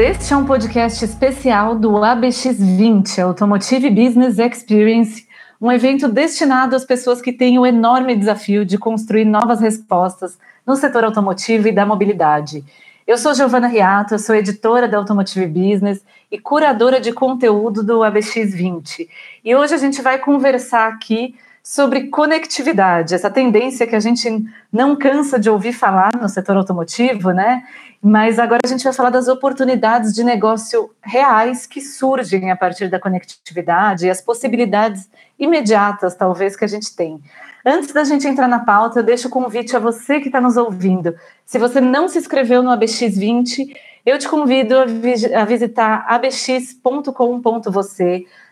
Este é um podcast especial do ABX20, Automotive Business Experience, um evento destinado às pessoas que têm o enorme desafio de construir novas respostas no setor automotivo e da mobilidade. Eu sou Giovana Riato, eu sou editora da Automotive Business e curadora de conteúdo do ABX20. E hoje a gente vai conversar aqui sobre conectividade, essa tendência que a gente não cansa de ouvir falar no setor automotivo, né? Mas agora a gente vai falar das oportunidades de negócio reais que surgem a partir da conectividade e as possibilidades imediatas, talvez, que a gente tem. Antes da gente entrar na pauta, eu deixo o convite a você que está nos ouvindo. Se você não se inscreveu no ABX20, eu te convido a, vi a visitar abx.com.você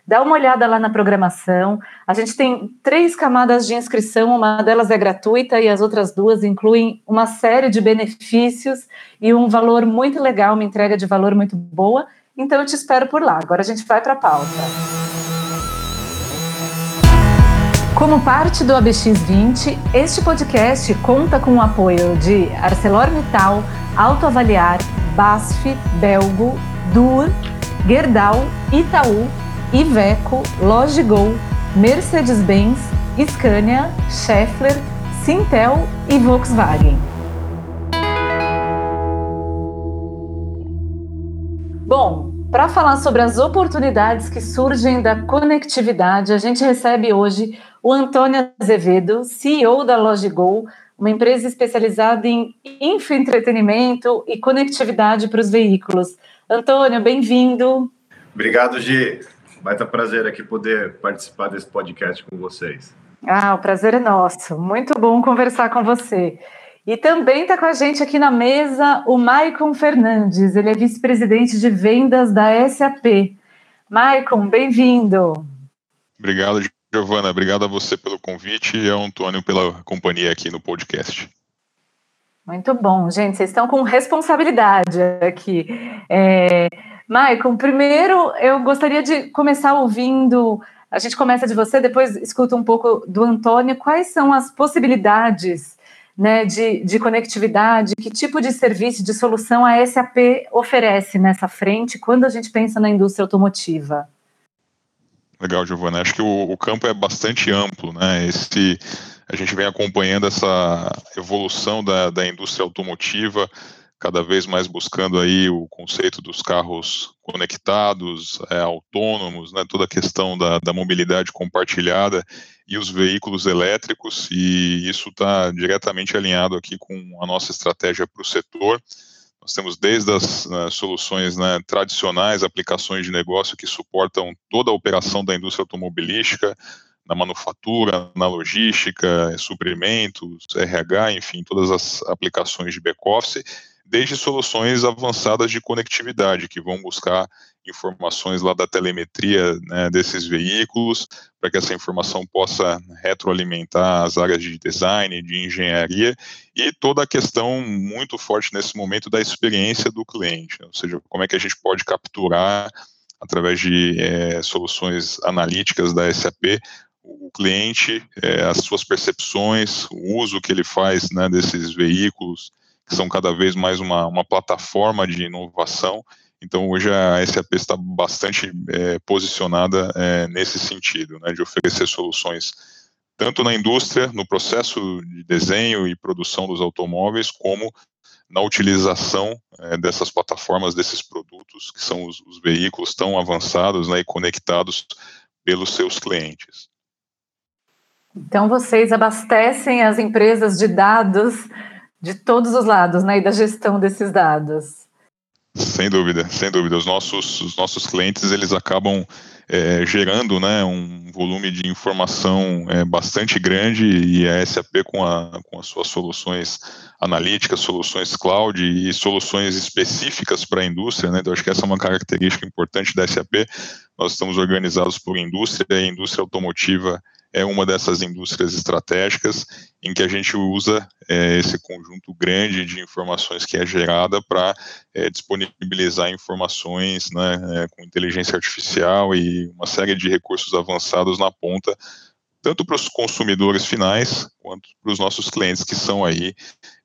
dá uma olhada lá na programação. A gente tem três camadas de inscrição, uma delas é gratuita e as outras duas incluem uma série de benefícios e um valor muito legal, uma entrega de valor muito boa. Então eu te espero por lá. Agora a gente vai para a pauta. Como parte do ABX20, este podcast conta com o apoio de ArcelorMittal, Autoavaliar, BASF, Belgo, Dur, Gerdau, Itaú Iveco, Logigol, Mercedes-Benz, Scania, Schaeffler, Sintel e Volkswagen. Bom, para falar sobre as oportunidades que surgem da conectividade, a gente recebe hoje o Antônio Azevedo, CEO da Logigol, uma empresa especializada em infoentretenimento e conectividade para os veículos. Antônio, bem-vindo. Obrigado, Gi. Vai estar prazer aqui poder participar desse podcast com vocês. Ah, o prazer é nosso. Muito bom conversar com você. E também está com a gente aqui na mesa o Maicon Fernandes, ele é vice-presidente de vendas da SAP. Maicon, bem-vindo. Obrigado, Giovana. Obrigado a você pelo convite e ao Antônio pela companhia aqui no podcast. Muito bom, gente. Vocês estão com responsabilidade aqui. É, Maicon, primeiro eu gostaria de começar ouvindo. A gente começa de você, depois escuta um pouco do Antônio. Quais são as possibilidades né, de, de conectividade? Que tipo de serviço, de solução a SAP oferece nessa frente quando a gente pensa na indústria automotiva? Legal, Giovana. Acho que o, o campo é bastante amplo, né? Esse, a gente vem acompanhando essa evolução da, da indústria automotiva cada vez mais buscando aí o conceito dos carros conectados, é, autônomos, né, toda a questão da, da, mobilidade compartilhada e os veículos elétricos, e isso está diretamente alinhado aqui com a nossa estratégia para o setor. Nós temos desde as né, soluções né, tradicionais, aplicações de negócio que suportam toda a operação da indústria automobilística, na manufatura, na logística, suprimentos, RH, enfim, todas as aplicações de back-office, desde soluções avançadas de conectividade, que vão buscar informações lá da telemetria né, desses veículos, para que essa informação possa retroalimentar as áreas de design, de engenharia, e toda a questão muito forte nesse momento da experiência do cliente, ou seja, como é que a gente pode capturar, através de é, soluções analíticas da SAP, o cliente, é, as suas percepções, o uso que ele faz né, desses veículos, que são cada vez mais uma, uma plataforma de inovação. Então, hoje a SAP está bastante é, posicionada é, nesse sentido, né, de oferecer soluções tanto na indústria, no processo de desenho e produção dos automóveis, como na utilização é, dessas plataformas, desses produtos, que são os, os veículos tão avançados né, e conectados pelos seus clientes. Então, vocês abastecem as empresas de dados de todos os lados, né, e da gestão desses dados. Sem dúvida, sem dúvida. Os nossos, os nossos clientes, eles acabam é, gerando né, um volume de informação é, bastante grande e a SAP com, a, com as suas soluções analíticas, soluções cloud e soluções específicas para a indústria, né, então acho que essa é uma característica importante da SAP, nós estamos organizados por indústria indústria automotiva é uma dessas indústrias estratégicas em que a gente usa é, esse conjunto grande de informações que é gerada para é, disponibilizar informações né, é, com inteligência artificial e uma série de recursos avançados na ponta tanto para os consumidores finais quanto para os nossos clientes que são aí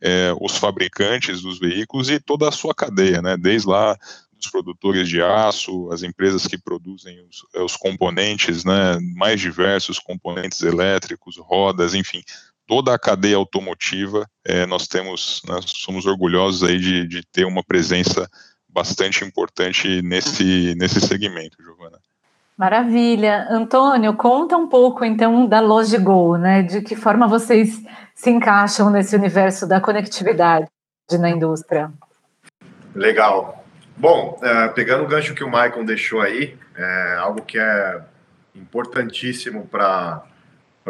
é, os fabricantes dos veículos e toda a sua cadeia, né? Desde lá dos produtores de aço, as empresas que produzem os, os componentes, né? Mais diversos componentes elétricos, rodas, enfim, toda a cadeia automotiva. É, nós temos, nós somos orgulhosos aí de, de ter uma presença bastante importante nesse nesse segmento, Giovana. Maravilha. Antônio, conta um pouco então da Logigo, né? De que forma vocês se encaixam nesse universo da conectividade na indústria? Legal. Bom, é, pegando o gancho que o Michael deixou aí, é algo que é importantíssimo para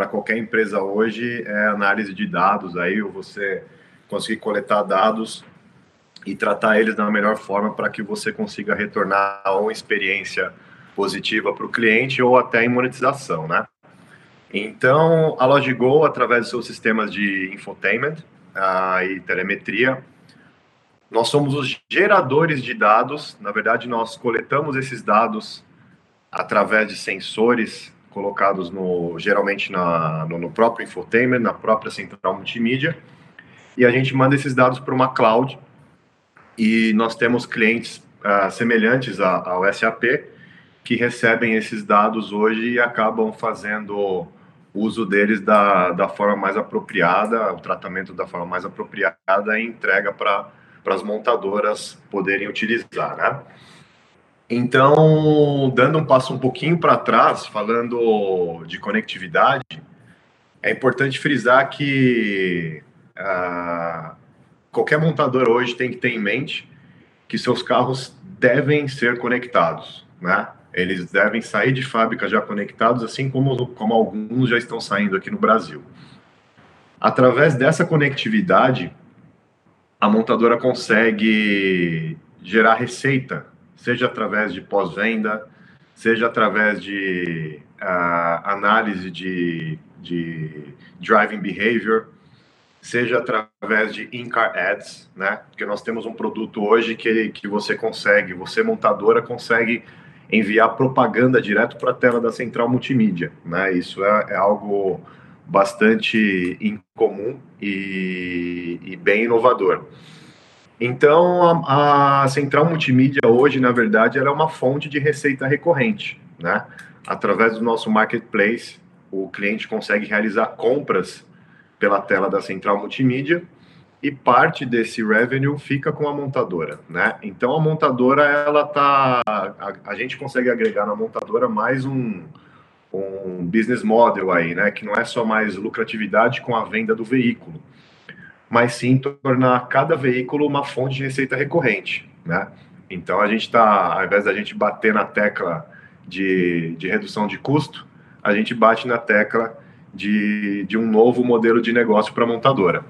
qualquer empresa hoje é análise de dados aí, ou você conseguir coletar dados e tratar eles da melhor forma para que você consiga retornar uma experiência positiva para o cliente ou até em monetização, né? Então, a Logigo, através dos seus sistemas de infotainment uh, e telemetria, nós somos os geradores de dados. Na verdade, nós coletamos esses dados através de sensores colocados no, geralmente na, no, no próprio infotainment, na própria central multimídia, e a gente manda esses dados para uma cloud. E nós temos clientes uh, semelhantes ao SAP, que recebem esses dados hoje e acabam fazendo uso deles da, da forma mais apropriada, o tratamento da forma mais apropriada e entrega para as montadoras poderem utilizar, né? Então, dando um passo um pouquinho para trás, falando de conectividade, é importante frisar que ah, qualquer montador hoje tem que ter em mente que seus carros devem ser conectados, né? Eles devem sair de fábrica já conectados, assim como, como alguns já estão saindo aqui no Brasil. Através dessa conectividade, a montadora consegue gerar receita, seja através de pós-venda, seja através de uh, análise de, de driving behavior, seja através de in-car ads, né? Porque nós temos um produto hoje que, que você consegue, você montadora consegue enviar propaganda direto para a tela da central multimídia. Né? Isso é, é algo bastante incomum e, e, bem inovador. Então, a, a, central multimídia hoje, na verdade, ela é uma fonte de receita recorrente. Né? Através do nosso marketplace, o cliente consegue realizar compras pela tela da central multimídia e parte desse revenue fica com a montadora, né? Então a montadora ela tá a, a gente consegue agregar na montadora mais um, um business model aí, né? Que não é só mais lucratividade com a venda do veículo, mas sim tornar cada veículo uma fonte de receita recorrente, né? Então a gente está, ao invés da gente bater na tecla de, de redução de custo, a gente bate na tecla de, de um novo modelo de negócio para a montadora.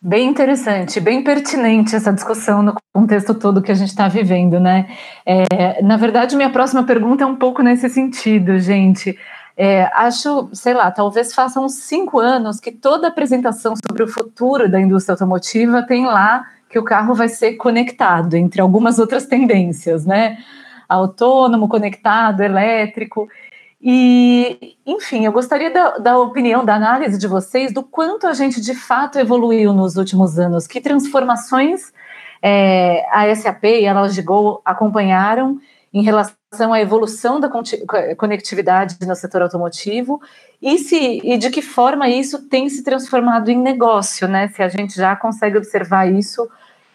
Bem interessante, bem pertinente essa discussão no contexto todo que a gente está vivendo, né? É, na verdade, minha próxima pergunta é um pouco nesse sentido, gente. É, acho, sei lá, talvez façam uns cinco anos que toda apresentação sobre o futuro da indústria automotiva tem lá que o carro vai ser conectado, entre algumas outras tendências, né? Autônomo, conectado, elétrico. E, enfim, eu gostaria da, da, opinião, da análise de vocês do quanto a gente de fato evoluiu nos últimos anos, que transformações é, a SAP e a Logigo acompanharam em relação à evolução da conectividade no setor automotivo e, se, e de que forma isso tem se transformado em negócio, né? Se a gente já consegue observar isso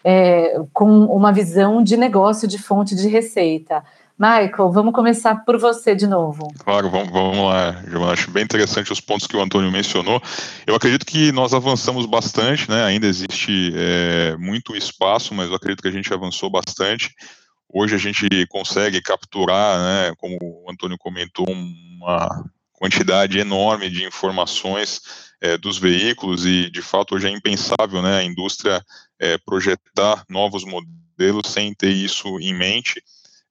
é, com uma visão de negócio, de fonte de receita. Michael, vamos começar por você de novo. Claro, vamos, vamos lá, Giovana. Acho bem interessante os pontos que o Antônio mencionou. Eu acredito que nós avançamos bastante, né? Ainda existe é, muito espaço, mas eu acredito que a gente avançou bastante. Hoje a gente consegue capturar, né, como o Antônio comentou, uma quantidade enorme de informações é, dos veículos e, de fato, hoje é impensável né, a indústria é, projetar novos modelos sem ter isso em mente.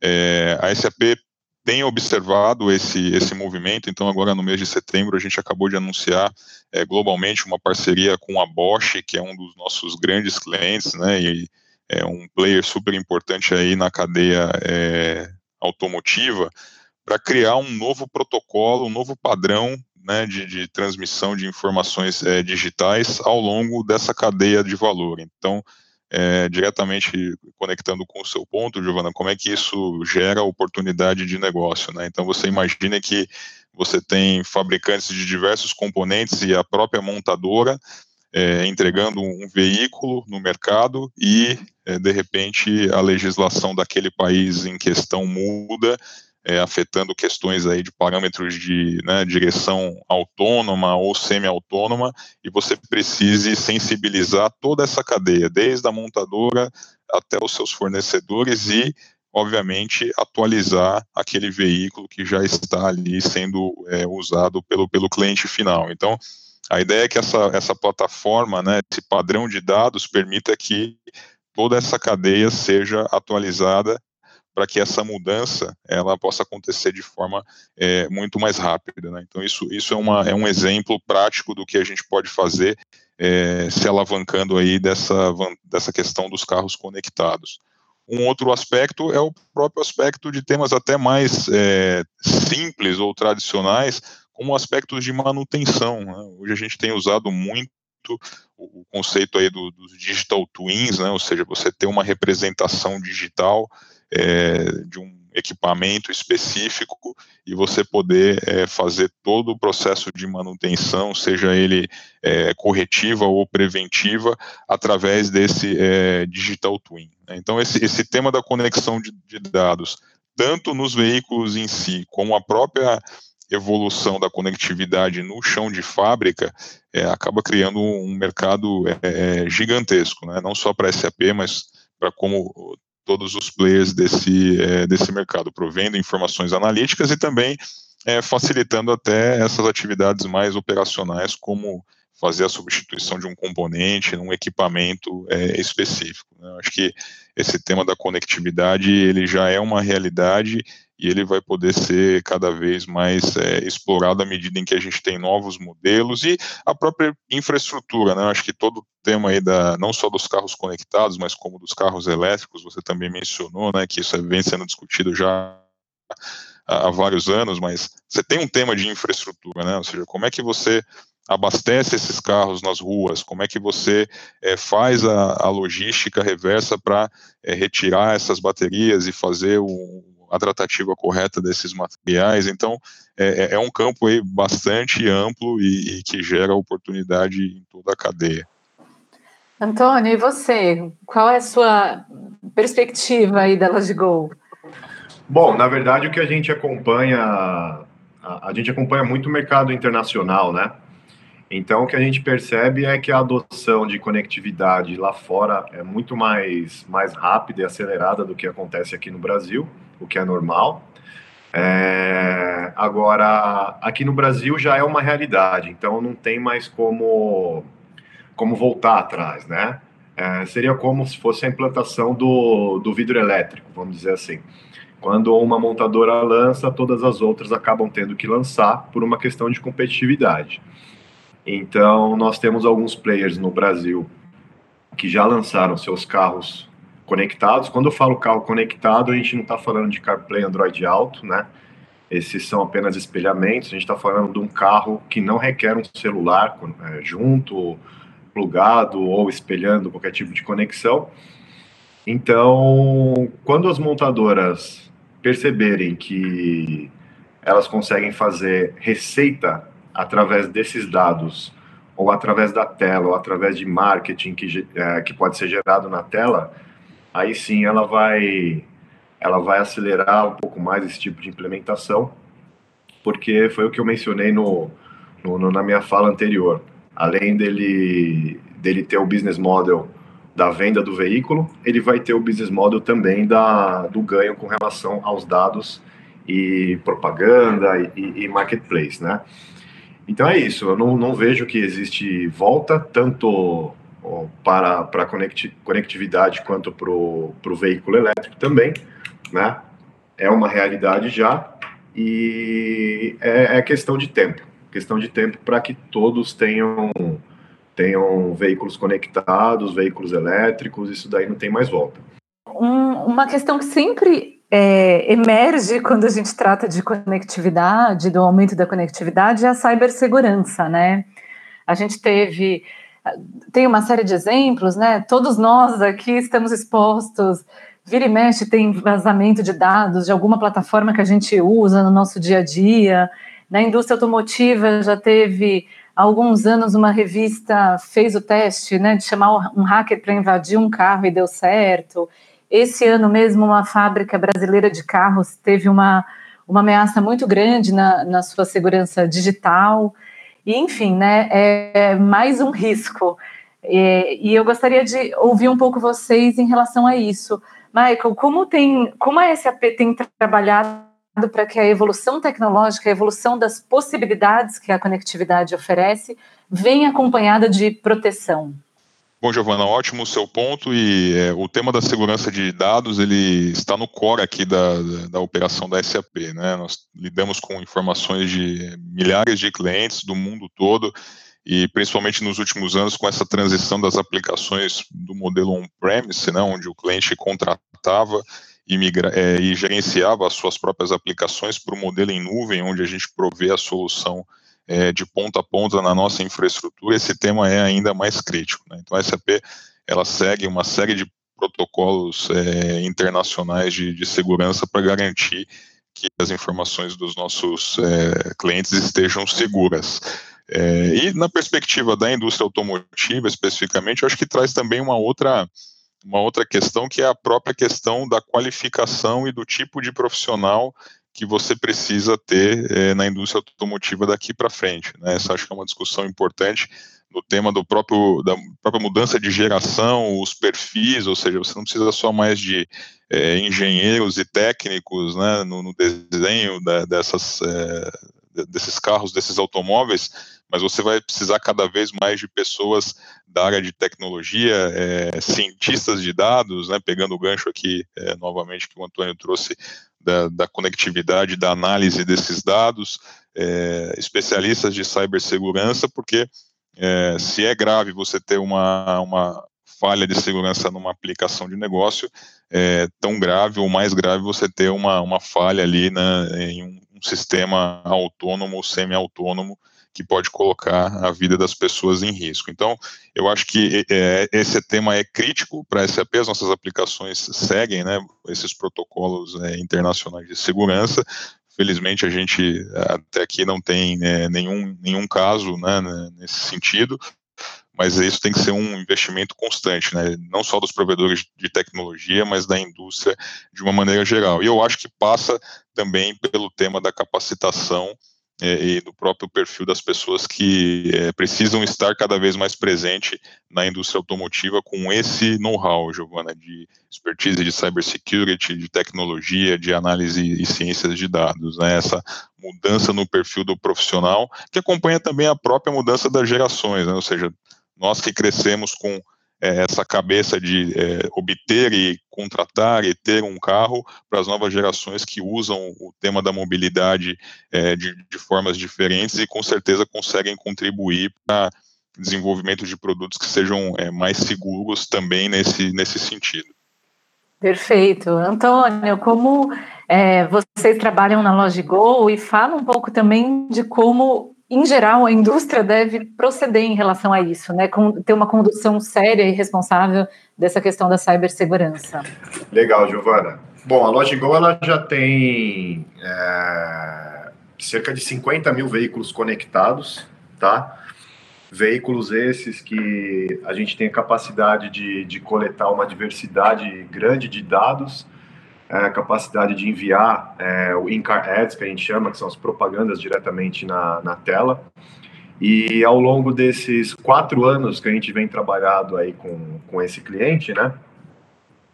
É, a SAP tem observado esse, esse movimento, então agora no mês de setembro a gente acabou de anunciar é, globalmente uma parceria com a Bosch, que é um dos nossos grandes clientes, né, e é um player super importante aí na cadeia é, automotiva, para criar um novo protocolo, um novo padrão né, de, de, transmissão de informações é, digitais ao longo dessa cadeia de valor. Então, é, diretamente conectando com o seu ponto, Giovana, como é que isso gera oportunidade de negócio, né? Então você imagina que você tem fabricantes de diversos componentes e a própria montadora é, entregando um veículo no mercado e, é, de repente, a legislação daquele país em questão muda é, afetando questões aí de parâmetros de né, direção autônoma ou semi-autônoma, e você precise sensibilizar toda essa cadeia, desde a montadora até os seus fornecedores e, obviamente, atualizar aquele veículo que já está ali sendo é, usado pelo, pelo cliente final. Então, a ideia é que essa, essa plataforma, né, esse padrão de dados, permita que toda essa cadeia seja atualizada para que essa mudança ela possa acontecer de forma é, muito mais rápida. Né? Então isso, isso é, uma, é um exemplo prático do que a gente pode fazer é, se alavancando aí dessa, dessa questão dos carros conectados. Um outro aspecto é o próprio aspecto de temas até mais é, simples ou tradicionais, como aspectos de manutenção. Né? Hoje a gente tem usado muito o conceito aí do, dos digital twins, né? ou seja, você ter uma representação digital é, de um equipamento específico e você poder é, fazer todo o processo de manutenção, seja ele é, corretiva ou preventiva, através desse é, digital twin. Né? Então, esse, esse tema da conexão de, de dados, tanto nos veículos em si, como a própria evolução da conectividade no chão de fábrica é, acaba criando um mercado é, é gigantesco, né? não só para SAP, mas para como todos os players desse, é, desse mercado, provendo informações analíticas e também é, facilitando até essas atividades mais operacionais, como fazer a substituição de um componente num equipamento é, específico. Né? Acho que esse tema da conectividade ele já é uma realidade e ele vai poder ser cada vez mais é, explorado à medida em que a gente tem novos modelos e a própria infraestrutura, né? Acho que todo o tema aí da não só dos carros conectados, mas como dos carros elétricos, você também mencionou, né? Que isso vem sendo discutido já há, vários anos, mas você tem um tema de infraestrutura, né? Ou seja, como é que você abastece esses carros nas ruas, como é que você é, faz a, a, logística reversa para é, retirar essas baterias e fazer o, a tratativa correta desses materiais. Então, é, é, é um campo aí bastante amplo e, e, que gera oportunidade em toda a cadeia. Antônio, e você? Qual é a sua perspectiva aí da Logigol? Bom, na verdade, o que a gente acompanha, a, a gente acompanha muito o mercado internacional, né? Então, o que a gente percebe é que a adoção de conectividade lá fora é muito mais, mais rápida e acelerada do que acontece aqui no Brasil o que é normal. É, agora, aqui no Brasil já é uma realidade, então não tem mais como, como voltar atrás, né? É, seria como se fosse a implantação do, do vidro elétrico, vamos dizer assim. Quando uma montadora lança, todas as outras acabam tendo que lançar por uma questão de competitividade. Então, nós temos alguns players no Brasil que já lançaram seus carros conectados. Quando eu falo carro conectado, a gente não está falando de CarPlay Android Auto, né? Esses são apenas espelhamentos. A gente está falando de um carro que não requer um celular é, junto, plugado ou espelhando qualquer tipo de conexão. Então, quando as montadoras perceberem que elas conseguem fazer receita através desses dados, ou através da tela, ou através de marketing que, é, que pode ser gerado na tela, aí sim ela vai ela vai acelerar um pouco mais esse tipo de implementação, porque foi o que eu mencionei no, no, no, na minha fala anterior. Além dele, dele ter o business model da venda do veículo, ele vai ter o business model também da, do ganho com relação aos dados e propaganda e, e marketplace, né? Então é isso, eu não, não vejo que existe volta, tanto para, para conectividade quanto para o veículo elétrico também, né? É uma realidade já e é, é questão de tempo, questão de tempo para que todos tenham tenham veículos conectados, veículos elétricos, isso daí não tem mais volta. Um, uma questão que sempre é, emerge quando a gente trata de conectividade, do aumento da conectividade, é a cibersegurança, né? A gente teve tem uma série de exemplos, né? Todos nós aqui estamos expostos. Vira e mexe tem vazamento de dados de alguma plataforma que a gente usa no nosso dia a dia. Na indústria automotiva já teve há alguns anos uma revista fez o teste, né, de chamar um hacker para invadir um carro e deu certo. Esse ano mesmo uma fábrica brasileira de carros teve uma uma ameaça muito grande na, na sua segurança digital. E, enfim, né, é mais um risco. E, e, eu gostaria de ouvir um pouco vocês em relação a isso. Michael, como, tem, como a SAP tem trabalhado para que a evolução tecnológica, a evolução das possibilidades que a conectividade oferece, venha acompanhada de proteção? Bom, Giovana, ótimo o seu ponto e é, o tema da segurança de dados ele está no core aqui da, da, da, operação da SAP, né? Nós lidamos com informações de milhares de clientes do mundo todo e principalmente nos últimos anos com essa transição das aplicações do modelo on-premise, né, onde o cliente contratava e, migra, é, e gerenciava as suas próprias aplicações para o modelo em nuvem, onde a gente provê a solução é, de ponta a ponta na nossa infraestrutura, esse tema é ainda mais crítico. Né? Então, a SAP ela segue uma série de protocolos é, internacionais de, de segurança para garantir que as informações dos nossos é, clientes estejam seguras. É, e na perspectiva da indústria automotiva, especificamente, eu acho que traz também uma outra, uma outra questão, que é a própria questão da qualificação e do tipo de profissional que você precisa ter é, na indústria automotiva daqui para frente. Né? Essa acho que é uma discussão importante no tema do próprio da própria mudança de geração, os perfis, ou seja, você não precisa só mais de é, engenheiros e técnicos né, no, no desenho da, dessas, é, desses carros, desses automóveis, mas você vai precisar cada vez mais de pessoas da área de tecnologia, é, cientistas de dados, né, pegando o gancho aqui é, novamente que o Antônio trouxe da, da conectividade, da análise desses dados, é, especialistas de cibersegurança, porque é, se é grave você ter uma, uma falha de segurança numa aplicação de negócio, é tão grave ou mais grave você ter uma, uma falha ali na, em um sistema autônomo ou semi-autônomo que pode colocar a vida das pessoas em risco. Então, eu acho que é, esse tema é crítico para a SAP, as nossas aplicações seguem né, esses protocolos é, internacionais de segurança. Felizmente, a gente até aqui não tem é, nenhum, nenhum caso né, né nesse sentido, mas isso tem que ser um investimento constante, né? não só dos provedores de tecnologia, mas da indústria de uma maneira geral. E eu acho que passa também pelo tema da capacitação e do próprio perfil das pessoas que é, precisam estar cada vez mais presente na indústria automotiva com esse know-how, Giovana, de expertise de cybersecurity, de tecnologia, de análise e ciências de dados, né? essa mudança no perfil do profissional, que acompanha também a própria mudança das gerações, né? ou seja, nós que crescemos com é, essa cabeça de é, obter e contratar e ter um carro para as novas gerações que usam o tema da mobilidade é, de, de, formas diferentes e com certeza conseguem contribuir para desenvolvimento de produtos que sejam é, mais seguros também nesse, nesse sentido. Perfeito. Antônio, como é, vocês trabalham na Logigol e fala um pouco também de como em geral, a indústria deve proceder em relação a isso, né? Ter uma condução séria e responsável dessa questão da cibersegurança. Legal, Giovana. Bom, a Logigol ela já tem é, cerca de 50 mil veículos conectados, tá? Veículos esses que a gente tem a capacidade de, de coletar uma diversidade grande de dados a capacidade de enviar é, o in-car ads, que a gente chama, que são as propagandas diretamente na, na tela. E ao longo desses quatro anos que a gente vem trabalhando aí com, com esse cliente, né,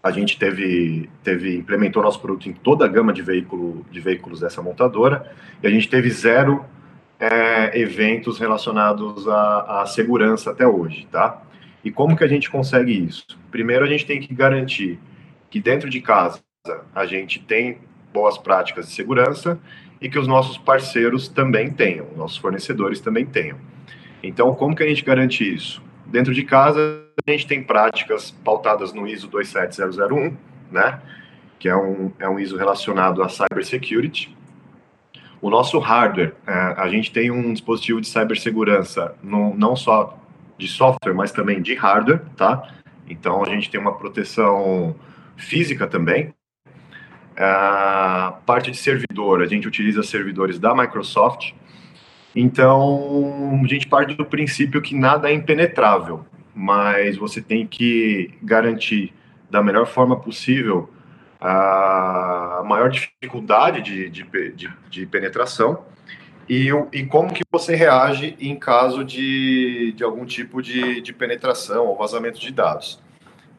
a gente teve, teve implementou nosso produto em toda a gama de, veículo, de veículos dessa montadora e a gente teve zero é, eventos relacionados à, à segurança até hoje, tá? E como que a gente consegue isso? Primeiro, a gente tem que garantir que dentro de casa a gente tem boas práticas de segurança e que os nossos parceiros também tenham, nossos fornecedores também tenham. Então, como que a gente garante isso? Dentro de casa, a gente tem práticas pautadas no ISO 27001, né? que é um, é um ISO relacionado a cybersecurity. O nosso hardware, é, a gente tem um dispositivo de cibersegurança, no, não só de software, mas também de hardware, tá? Então, a gente tem uma proteção física também. A parte de servidor, a gente utiliza servidores da Microsoft. Então, a gente parte do princípio que nada é impenetrável, mas você tem que garantir da melhor forma possível a maior dificuldade de, de, de, de penetração e, e, como que você reage em caso de, de algum tipo de, de penetração ou vazamento de dados.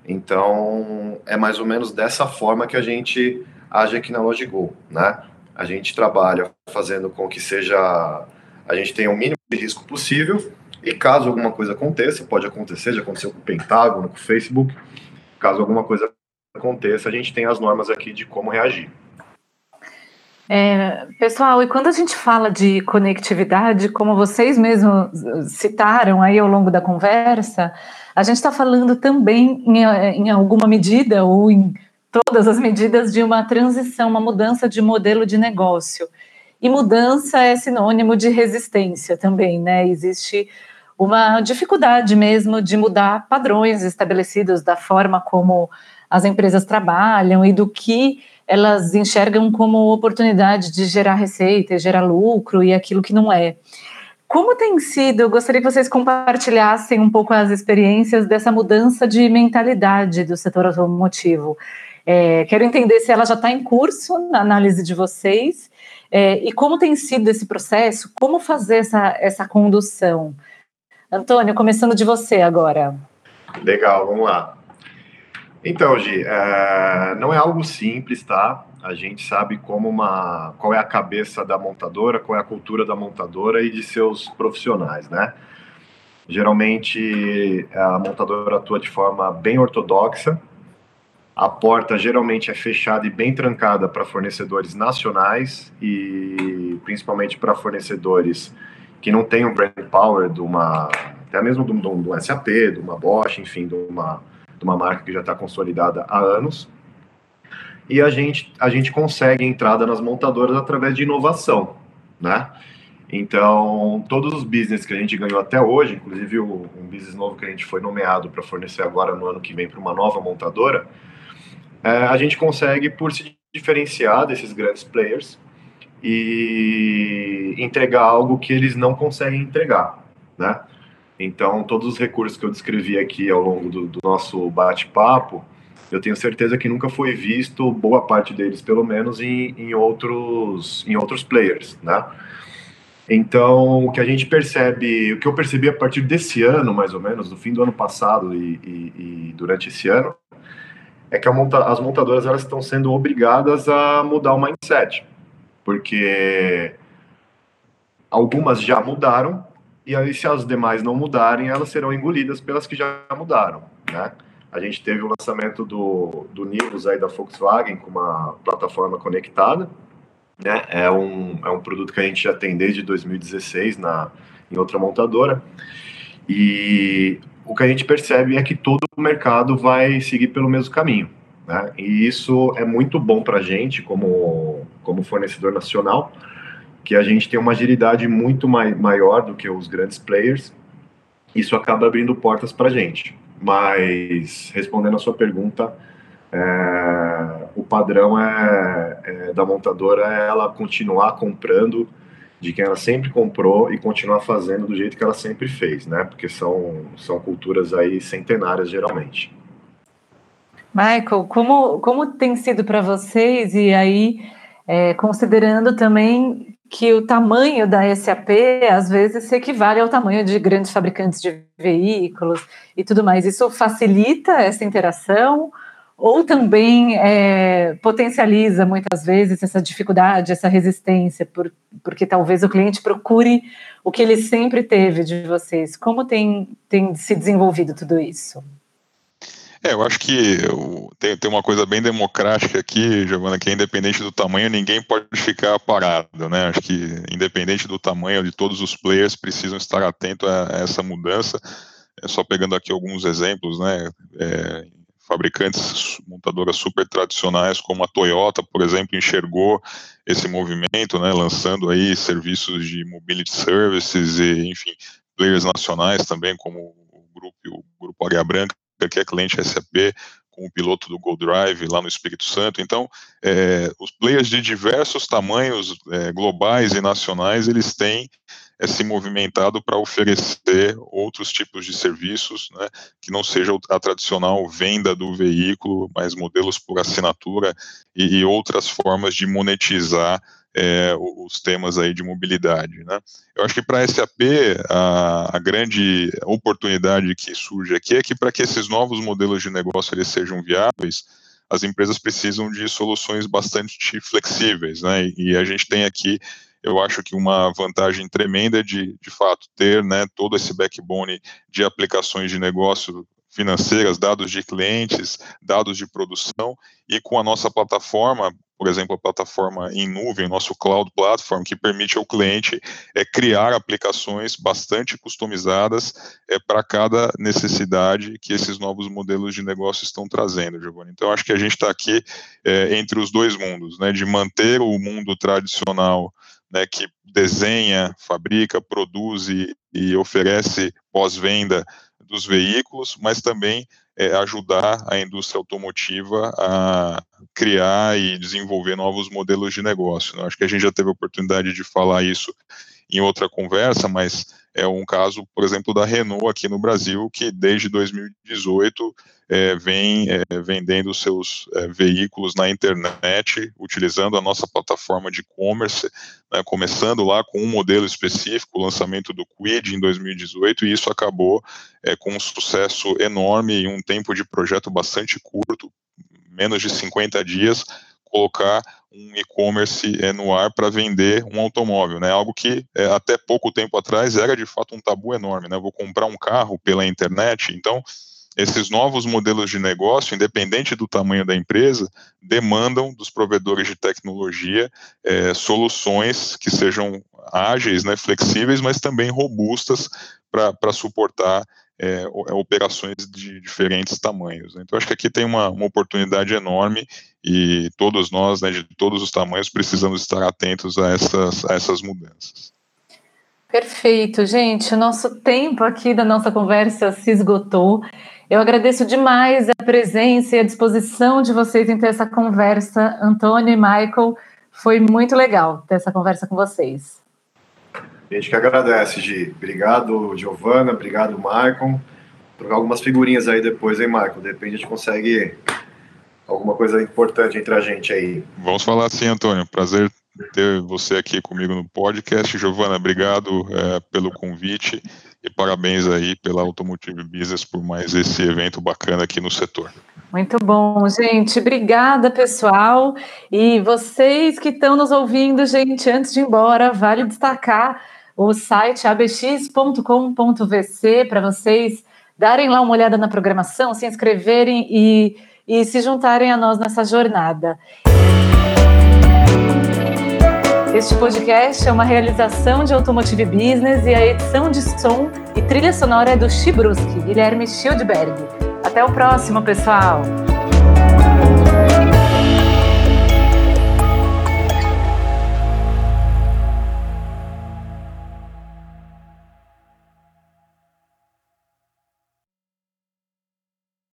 Então, é mais ou menos dessa forma que a gente age aqui na LogiGo, né? A gente trabalha fazendo com que seja, a gente tenha o mínimo de risco possível e caso alguma coisa aconteça, pode acontecer, já aconteceu com o Pentágono, com o Facebook, caso alguma coisa aconteça, a gente tem as normas aqui de como reagir. É, pessoal, e quando a gente fala de conectividade, como vocês mesmos citaram aí ao longo da conversa, a gente está falando também, em, em, alguma medida, ou em todas as medidas, de uma transição, uma mudança de modelo de negócio. E mudança é sinônimo de resistência também, né? Existe uma dificuldade mesmo de mudar padrões estabelecidos da forma como as empresas trabalham e do que elas enxergam como oportunidade de gerar receita, gerar lucro e aquilo que não é. Como tem sido? Eu gostaria que vocês compartilhassem um pouco as experiências dessa mudança de mentalidade do setor automotivo. É, quero entender se ela já está em curso na análise de vocês é, e como tem sido esse processo, como fazer essa, essa condução. Antônio, começando de você agora. Legal, vamos lá. Então, Gi, é, não é algo simples, tá? A gente sabe como uma, qual é a cabeça da montadora, qual é a cultura da montadora e de seus profissionais, né? Geralmente a montadora atua de forma bem ortodoxa. A porta geralmente é fechada e bem trancada para fornecedores nacionais e principalmente para fornecedores que não têm o brand power de uma, até mesmo de um, um SAP, de uma Bosch, enfim, de uma de uma marca que já está consolidada há anos. E a gente, a gente consegue entrada nas montadoras através de inovação, né? Então, todos os business que a gente ganhou até hoje, inclusive um business novo que a gente foi nomeado para fornecer agora no ano que vem para uma nova montadora, a gente consegue por se diferenciar desses grandes players e entregar algo que eles não conseguem entregar, né? Então, todos os recursos que eu descrevi aqui ao longo do, do nosso bate-papo, eu tenho certeza que nunca foi visto, boa parte deles pelo menos, em, em, outros, em outros players, né? Então, o que a gente percebe, o que eu percebi a partir desse ano, mais ou menos, do fim do ano passado e, e, e durante esse ano, é que monta, as montadoras elas estão sendo obrigadas a mudar o mindset, porque algumas já mudaram e aí se as demais não mudarem, elas serão engolidas pelas que já mudaram, né? A gente teve o lançamento do, do Nivus aí da Volkswagen com uma plataforma conectada, né? É um, é um produto que a gente já tem desde 2016 na, em outra montadora. E o que a gente percebe é que todo o mercado vai seguir pelo mesmo caminho. Né? E isso é muito bom para a gente, como, como fornecedor nacional, que a gente tem uma agilidade muito mai maior do que os grandes players. Isso acaba abrindo portas para a gente. Mas, respondendo a sua pergunta, é, o padrão é, é, da montadora é ela continuar comprando de quem ela sempre comprou e continuar fazendo do jeito que ela sempre fez, né? Porque são, são culturas aí centenárias, geralmente. Michael, como, como tem sido para vocês, e aí, é, considerando também que o tamanho da SAP às vezes se equivale ao tamanho de grandes fabricantes de veículos e tudo mais. Isso facilita essa interação ou também é, potencializa muitas vezes essa dificuldade, essa resistência, por, porque talvez o cliente procure o que ele sempre teve de vocês. Como tem, tem se desenvolvido tudo isso? É, eu acho que tem, tem uma coisa bem democrática aqui, Giovana, que é independente do tamanho, ninguém pode ficar parado, né? Acho que independente do tamanho de todos os players precisam estar atentos a, essa mudança. É só pegando aqui alguns exemplos, né? É, fabricantes, montadoras super tradicionais, como a Toyota, por exemplo, enxergou esse movimento, né, lançando aí serviços de mobility services e, enfim, players nacionais também, como o grupo, o grupo Águia Branca, que é cliente SAP, com o piloto do Go Drive lá no Espírito Santo. Então, é, os players de diversos tamanhos é, globais e nacionais, eles têm é, se movimentado para oferecer outros tipos de serviços, né, que não seja a tradicional venda do veículo, mas modelos por assinatura e, e outras formas de monetizar é, os temas aí de mobilidade. Né? Eu acho que para a SAP, a, grande oportunidade que surge aqui é que para que esses novos modelos de negócio eles sejam viáveis, as empresas precisam de soluções bastante flexíveis, né? E a gente tem aqui, eu acho que uma vantagem tremenda de, de fato, ter, né, todo esse backbone de aplicações de negócio financeiras, dados de clientes, dados de produção, e com a nossa plataforma, por exemplo, a plataforma em nuvem, nosso cloud platform, que permite ao cliente é, criar aplicações bastante customizadas é, para cada necessidade que esses novos modelos de negócio estão trazendo, Giovanni. Então, acho que a gente está aqui é, entre os dois mundos, né, de manter o mundo tradicional, né, que desenha, fabrica, produz e, e oferece pós-venda dos veículos, mas também é, ajudar a indústria automotiva a criar e desenvolver novos modelos de negócio. Né? Acho que a gente já teve a oportunidade de falar isso em outra conversa, mas é um caso, por exemplo, da Renault aqui no Brasil, que desde 2018 é, vem é, vendendo seus é, veículos na internet, utilizando a nossa plataforma de e-commerce, né, começando lá com um modelo específico, o lançamento do Quid em 2018, e isso acabou é, com um sucesso enorme e um tempo de projeto bastante curto, menos de 50 dias, colocar um e-commerce é, no ar para vender um automóvel, né? Algo que é, até pouco tempo atrás era de fato um tabu enorme, né? Vou comprar um carro pela internet, então esses novos modelos de negócio, independente do tamanho da empresa, demandam dos provedores de tecnologia é, soluções que sejam ágeis, né, flexíveis, mas também robustas para suportar é, é, operações de diferentes tamanhos. Então, acho que aqui tem uma, uma oportunidade enorme e todos nós, né, de todos os tamanhos, precisamos estar atentos a essas, a essas mudanças. Perfeito, gente. O nosso tempo aqui da nossa conversa se esgotou. Eu agradeço demais a presença e a disposição de vocês em ter essa conversa, Antônio e Michael. Foi muito legal ter essa conversa com vocês. A gente que agradece, Gi. Obrigado, Giovana. Obrigado, Michael. Trocar algumas figurinhas aí depois, hein, Michael? De repente a gente consegue alguma coisa importante entre a gente aí. Vamos falar assim, Antônio. Prazer ter você aqui comigo no podcast. Giovana, obrigado é, pelo convite e parabéns aí pela Automotive Business por mais esse evento bacana aqui no setor. Muito bom, gente. Obrigada, pessoal. E vocês que estão nos ouvindo, gente, antes de ir embora, vale destacar o site abx.com.vc para vocês darem lá uma olhada na programação, se inscreverem e, e se juntarem a nós nessa jornada. Este podcast é uma realização de Automotive Business e a edição de som e trilha sonora é do Chibruski, Guilherme Schildberg. Até o próximo, pessoal!